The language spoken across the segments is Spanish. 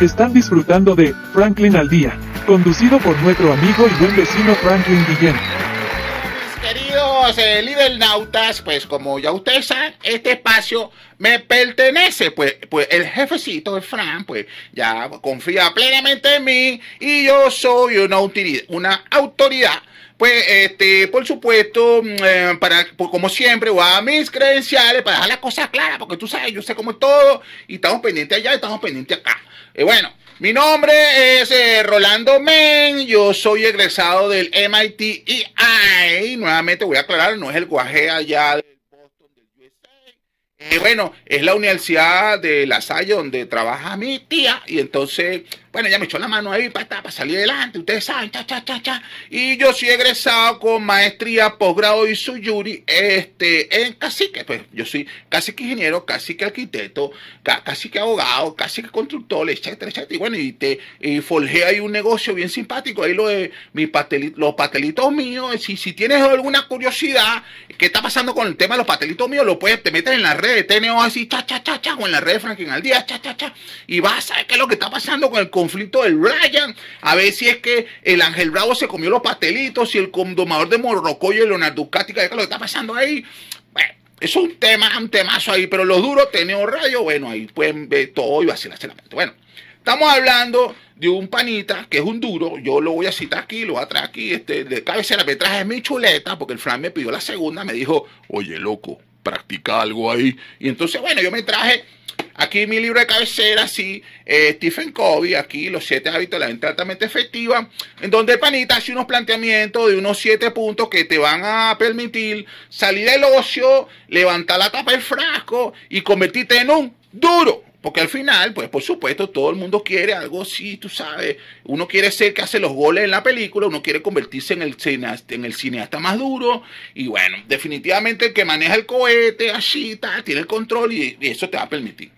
Están disfrutando de Franklin al Día, conducido por nuestro amigo y buen vecino Franklin Guillén. Queridos eh, libernautas, pues como ya ustedes saben, este espacio me pertenece, pues, pues el jefecito de Fran, pues ya confía plenamente en mí y yo soy una, una autoridad pues, este, por supuesto, mm, eh, para, pues, como siempre, voy a mis credenciales para dejar las cosas claras, porque tú sabes, yo sé cómo es todo, y estamos pendientes allá y estamos pendientes acá. Y bueno, mi nombre es eh, Rolando Men, yo soy egresado del MIT EI, nuevamente voy a aclarar, no es el guaje allá USA. Eh, bueno, es la Universidad de La Salle donde trabaja mi tía, y entonces bueno, ella me echó la mano ahí para, para salir adelante, ustedes saben, cha, cha, cha, cha. Y yo soy egresado con maestría, posgrado y su yuri este, en cacique. Pues yo soy cacique ingeniero, cacique arquitecto, cacique abogado, cacique constructor, etcétera, etcétera. Y bueno, y, te, y forjé ahí un negocio bien simpático. Ahí lo de mis los patelitos míos. Si, si tienes alguna curiosidad, ¿qué está pasando con el tema de los patelitos míos? Lo puedes, te metes en la red de TNO así, cha, cha, cha, cha, o en la red de Franklin al día, cha, cha, cha. Y vas a saber qué es lo que está pasando con el conflicto del Ryan, a ver si es que el Ángel Bravo se comió los pastelitos, si el condomador de Morrocoyo y Leonardo Ducati, ¿qué es lo que está pasando ahí? Bueno, es un tema, un temazo ahí, pero los duros, Teneo Rayo, bueno, ahí pueden ver todo y vacilarse la mente. Bueno, estamos hablando de un panita que es un duro, yo lo voy a citar aquí, lo voy a traer aquí, este, de cabecera me traje mi chuleta, porque el Fran me pidió la segunda, me dijo, oye, loco, practica algo ahí. Y entonces, bueno, yo me traje Aquí mi libro de cabecera, sí, eh, Stephen Covey, aquí los siete hábitos de la mente altamente efectiva, en donde panita hace unos planteamientos de unos siete puntos que te van a permitir salir del ocio, levantar la tapa del frasco y convertirte en un duro. Porque al final, pues por supuesto, todo el mundo quiere algo así, tú sabes. Uno quiere ser que hace los goles en la película, uno quiere convertirse en el cineasta, en el cineasta más duro. Y bueno, definitivamente el que maneja el cohete, así, tal, tiene el control y eso te va a permitir.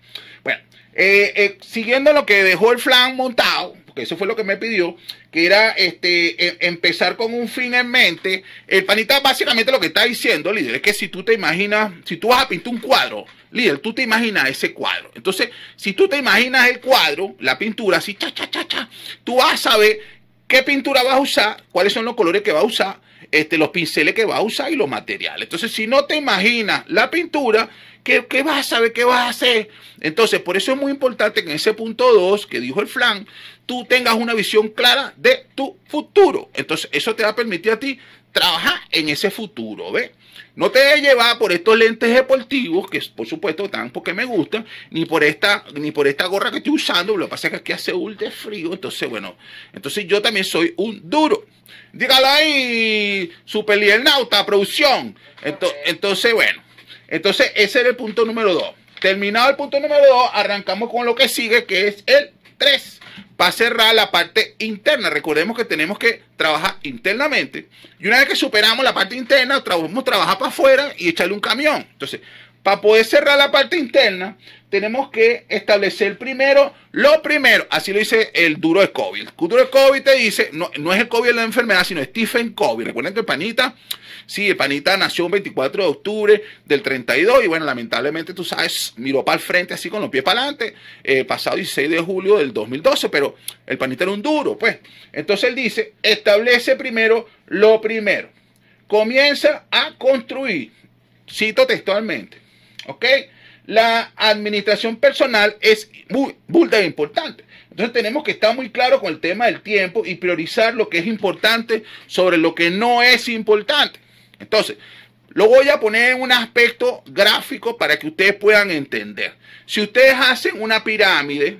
Bueno, eh, eh, siguiendo lo que dejó el flan montado, porque eso fue lo que me pidió, que era este, e, empezar con un fin en mente. El panita básicamente lo que está diciendo, líder, es que si tú te imaginas, si tú vas a pintar un cuadro, líder, tú te imaginas ese cuadro. Entonces, si tú te imaginas el cuadro, la pintura, así, cha, cha, cha, cha, tú vas a saber qué pintura vas a usar, cuáles son los colores que vas a usar, este, los pinceles que vas a usar y los materiales. Entonces, si no te imaginas la pintura, ¿Qué, vas a saber? ¿Qué vas a hacer? Entonces, por eso es muy importante que en ese punto 2 que dijo el flan, tú tengas una visión clara de tu futuro. Entonces, eso te va a permitir a ti trabajar en ese futuro, ¿ves? No te debes llevar por estos lentes deportivos, que por supuesto están porque me gustan, ni por esta, ni por esta gorra que estoy usando. Lo que pasa es que aquí hace un frío. Entonces, bueno, entonces yo también soy un duro. Dígalo ahí, Super Nauta, producción. entonces, bueno. Entonces, ese era el punto número dos. Terminado el punto número dos, arrancamos con lo que sigue, que es el 3. Para cerrar la parte interna. Recordemos que tenemos que trabajar internamente. Y una vez que superamos la parte interna, vamos a trabajar para afuera y echarle un camión. Entonces, para poder cerrar la parte interna, tenemos que establecer primero lo primero. Así lo dice el duro de COVID. El duro de COVID te dice, no, no es el COVID la enfermedad, sino Stephen COVID. Recuerden que el panita Sí, el panita nació el 24 de octubre del 32 y bueno, lamentablemente tú sabes, miró para el frente así con los pies para adelante, eh, pasado 16 de julio del 2012, pero el panita era un duro, pues. Entonces él dice, establece primero lo primero. Comienza a construir, cito textualmente, ¿ok? La administración personal es muy, muy importante. Entonces tenemos que estar muy claros con el tema del tiempo y priorizar lo que es importante sobre lo que no es importante. Entonces, lo voy a poner en un aspecto gráfico para que ustedes puedan entender. Si ustedes hacen una pirámide,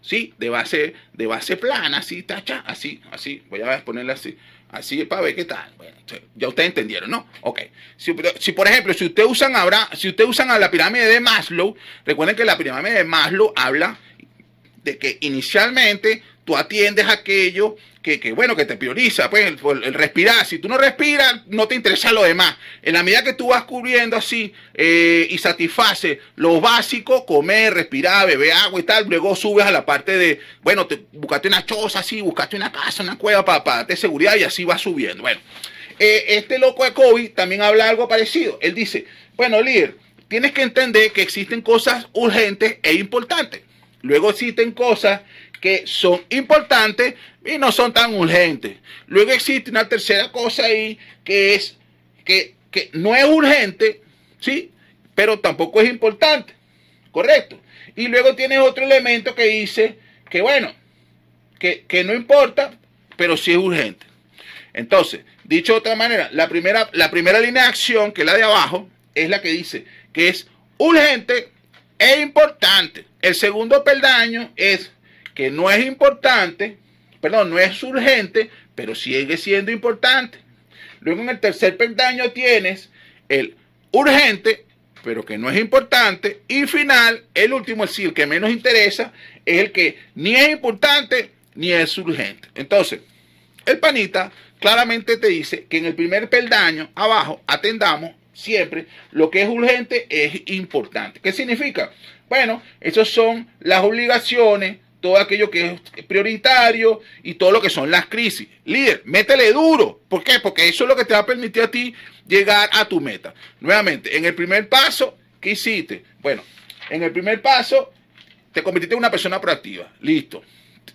¿sí? De base, de base plana, así, tacha, así, así, voy a ponerla así, así para ver qué tal. Bueno, ya ustedes entendieron, ¿no? Ok. Si, por ejemplo, si ustedes usan ahora, si ustedes usan a la pirámide de Maslow, recuerden que la pirámide de Maslow habla de que inicialmente tú atiendes aquello que, bueno, que te prioriza, pues el, respirar. Si tú no respiras, no te interesa lo demás. En la medida que tú vas cubriendo así eh, y satisface lo básico, comer, respirar, beber agua y tal, luego subes a la parte de, bueno, te, una choza así, buscaste una casa, una cueva para, para darte seguridad y así vas subiendo. Bueno, eh, este loco de COVID también habla algo parecido. Él dice, bueno, líder, tienes que entender que existen cosas urgentes e importantes. Luego existen cosas que son importantes y no son tan urgentes. Luego existe una tercera cosa ahí que es que, no es urgente, ¿sí? Pero tampoco es importante. Correcto. Y luego tienes otro elemento que dice que, bueno, que, que no importa, pero sí es urgente. Entonces, dicho de otra manera, la primera, la primera línea de acción, que es la de abajo, es la que dice que es urgente e importante. El segundo peldaño es que no es importante, perdón, no es urgente, pero sigue siendo importante. Luego en el tercer peldaño tienes el urgente, pero que no es importante. Y final, el último, es el que menos interesa, es el que ni es importante ni es urgente. Entonces, el panita claramente te dice que en el primer peldaño abajo atendamos siempre lo que es urgente es importante. ¿Qué significa? Bueno, esas son las obligaciones, todo aquello que es prioritario y todo lo que son las crisis. Líder, métele duro. ¿Por qué? Porque eso es lo que te va a permitir a ti llegar a tu meta. Nuevamente, en el primer paso, ¿qué hiciste? Bueno, en el primer paso, te convertiste en una persona proactiva. Listo.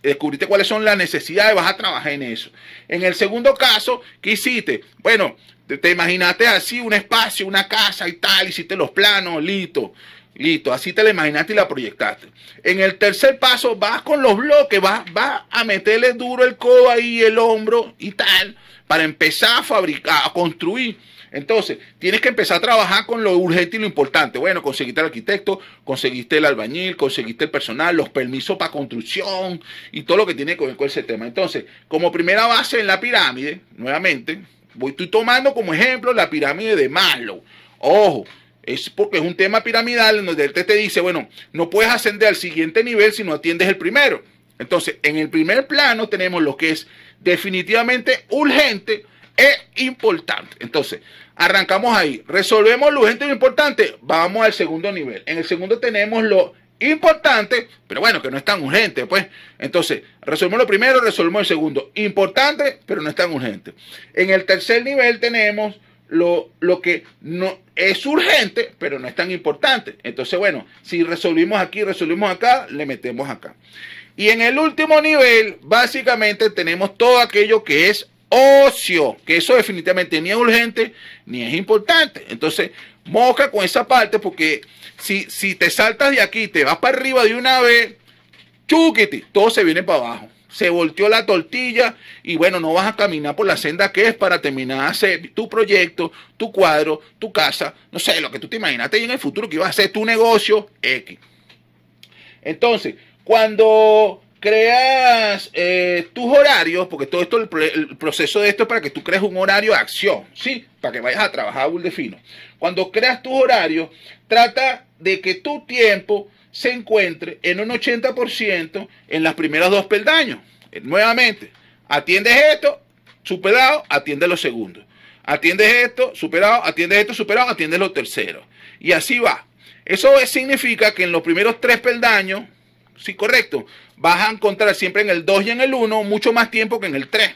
Descubriste cuáles son las necesidades, vas a trabajar en eso. En el segundo caso, ¿qué hiciste? Bueno, te, te imaginaste así un espacio, una casa y tal, hiciste los planos, listo. Listo, así te la imaginaste y la proyectaste. En el tercer paso vas con los bloques, vas, vas a meterle duro el codo ahí, el hombro y tal, para empezar a fabricar, a construir. Entonces, tienes que empezar a trabajar con lo urgente y lo importante. Bueno, conseguiste el arquitecto, conseguiste el albañil, conseguiste el personal, los permisos para construcción y todo lo que tiene que ver con ese tema. Entonces, como primera base en la pirámide, nuevamente, voy, estoy tomando como ejemplo la pirámide de Maslow. Ojo, es porque es un tema piramidal en donde él te, te dice, bueno, no puedes ascender al siguiente nivel si no atiendes el primero. Entonces, en el primer plano tenemos lo que es definitivamente urgente e importante. Entonces, arrancamos ahí. Resolvemos lo urgente e lo importante. Vamos al segundo nivel. En el segundo tenemos lo importante, pero bueno, que no es tan urgente, pues. Entonces, resolvemos lo primero, resolvemos el segundo. Importante, pero no es tan urgente. En el tercer nivel tenemos lo, lo, que no es urgente, pero no es tan importante. Entonces, bueno, si resolvimos aquí, resolvimos acá, le metemos acá. Y en el último nivel, básicamente tenemos todo aquello que es ocio, que eso definitivamente ni es urgente ni es importante. Entonces, moca con esa parte porque si, si te saltas de aquí, te vas para arriba de una vez, chúquete, todo se viene para abajo se volteó la tortilla y bueno, no vas a caminar por la senda que es para terminar hacer tu proyecto, tu cuadro, tu casa, no sé, lo que tú te imaginaste en el futuro que ibas a hacer tu negocio X. Entonces, cuando creas eh, tus horarios, porque todo esto, el, el, proceso de esto es para que tú crees un horario de acción, ¿sí? Para que vayas a trabajar a Buldefino. Cuando creas tus horarios, trata de que tu tiempo se encuentre en un 80% en las primeras dos peldaños. Eh, nuevamente, atiendes esto, superado, atiende los segundos. Atiendes esto, superado, atiendes esto, superado, atiendes los terceros. Y así va. Eso significa que en los primeros tres peldaños, sí, correcto, vas a encontrar siempre en el 2 y en el 1 mucho más tiempo que en el 3.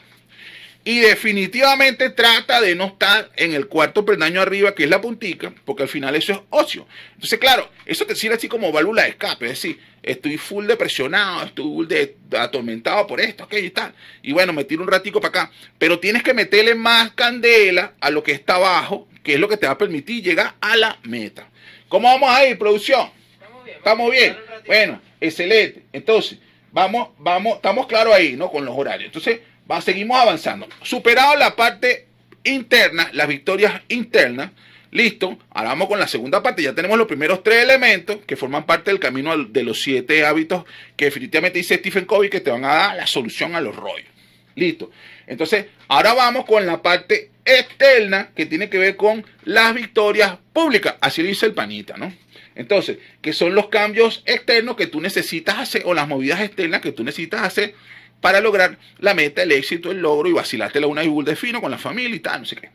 Y definitivamente trata de no estar en el cuarto peldaño arriba, que es la puntica, porque al final eso es ocio. Entonces, claro, eso te sirve así como válvula de escape. Es decir, estoy full depresionado, estoy full de, atormentado por esto, aquello y tal. Y bueno, me tiro un ratico para acá. Pero tienes que meterle más candela a lo que está abajo, que es lo que te va a permitir llegar a la meta. ¿Cómo vamos a ir, producción? Estamos bien. ¿Estamos bien? Bueno, excelente. Entonces, vamos, vamos, estamos claros ahí, ¿no? Con los horarios. Entonces, seguimos avanzando. Superado la parte interna, las victorias internas, listo. Ahora vamos con la segunda parte. Ya tenemos los primeros tres elementos que forman parte del camino de los siete hábitos que definitivamente dice Stephen Covey que te van a dar la solución a los rollos. Listo. Entonces, ahora vamos con la parte externa que tiene que ver con las victorias públicas. Así dice el panita, ¿no? Entonces, que son los cambios externos que tú necesitas hacer o las movidas externas que tú necesitas hacer para lograr la meta, el éxito, el logro y vacilártela una y de fino con la familia y tal, no sé qué.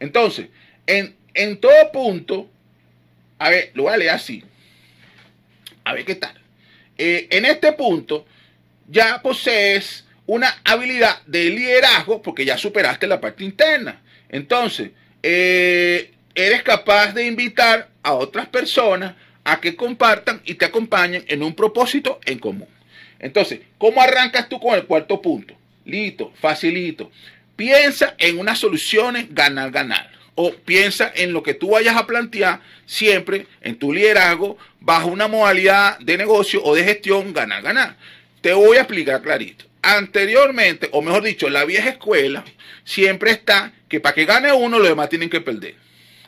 Entonces, en, en todo punto, a ver, lo voy a leer así. A ver qué tal. Eh, en este punto, ya posees una habilidad de liderazgo porque ya superaste la parte interna. Entonces, eh, eres capaz de invitar a otras personas a que compartan y te acompañen en un propósito en común. Entonces, ¿cómo arrancas tú con el cuarto punto? Listo, facilito. Piensa en unas soluciones ganar-ganar. O piensa en lo que tú vayas a plantear siempre en tu liderazgo bajo una modalidad de negocio o de gestión ganar-ganar. Te voy a explicar clarito. Anteriormente, o mejor dicho, la vieja escuela siempre está que para que gane uno, los demás tienen que perder.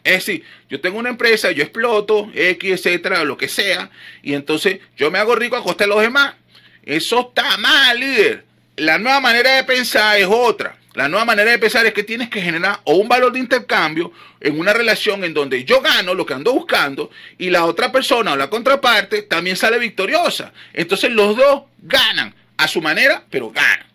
Es decir, yo tengo una empresa, yo exploto, X, etcétera, lo que sea, y entonces yo me hago rico a costa de los demás. Eso está mal, líder. La nueva manera de pensar es otra. La nueva manera de pensar es que tienes que generar o un valor de intercambio en una relación en donde yo gano lo que ando buscando y la otra persona o la contraparte también sale victoriosa. Entonces los dos ganan a su manera, pero ganan.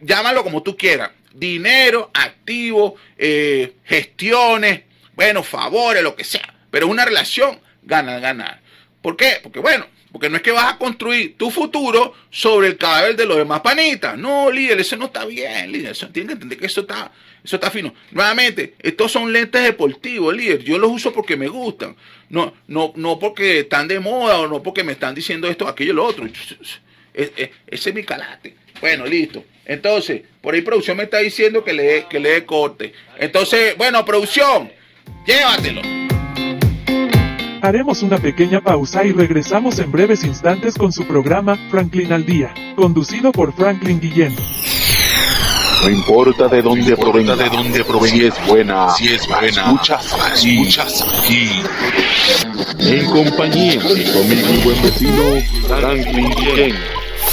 Llámalo como tú quieras. Dinero, activo, eh, gestiones, bueno, favores, lo que sea. Pero una relación ganar, ganar. ¿Por qué? Porque bueno, porque no es que vas a construir tu futuro sobre el cadáver de los demás panitas. No, líder, eso no está bien, líder. Eso, tienen que entender que eso está, eso está fino. Nuevamente, estos son lentes deportivos, líder. Yo los uso porque me gustan. No, no, no porque están de moda o no porque me están diciendo esto, aquello, lo otro. Ese es mi calate. Bueno, listo. Entonces, por ahí producción me está diciendo que le, que le dé corte. Entonces, bueno, producción, llévatelo. Haremos una pequeña pausa y regresamos en breves instantes con su programa Franklin al Día, conducido por Franklin Guillén. No importa de dónde provenga, de dónde provenga, si es buena, si es buena, escuchas aquí, escuchas aquí. En compañía de conmigo y buen vecino Franklin Guillén.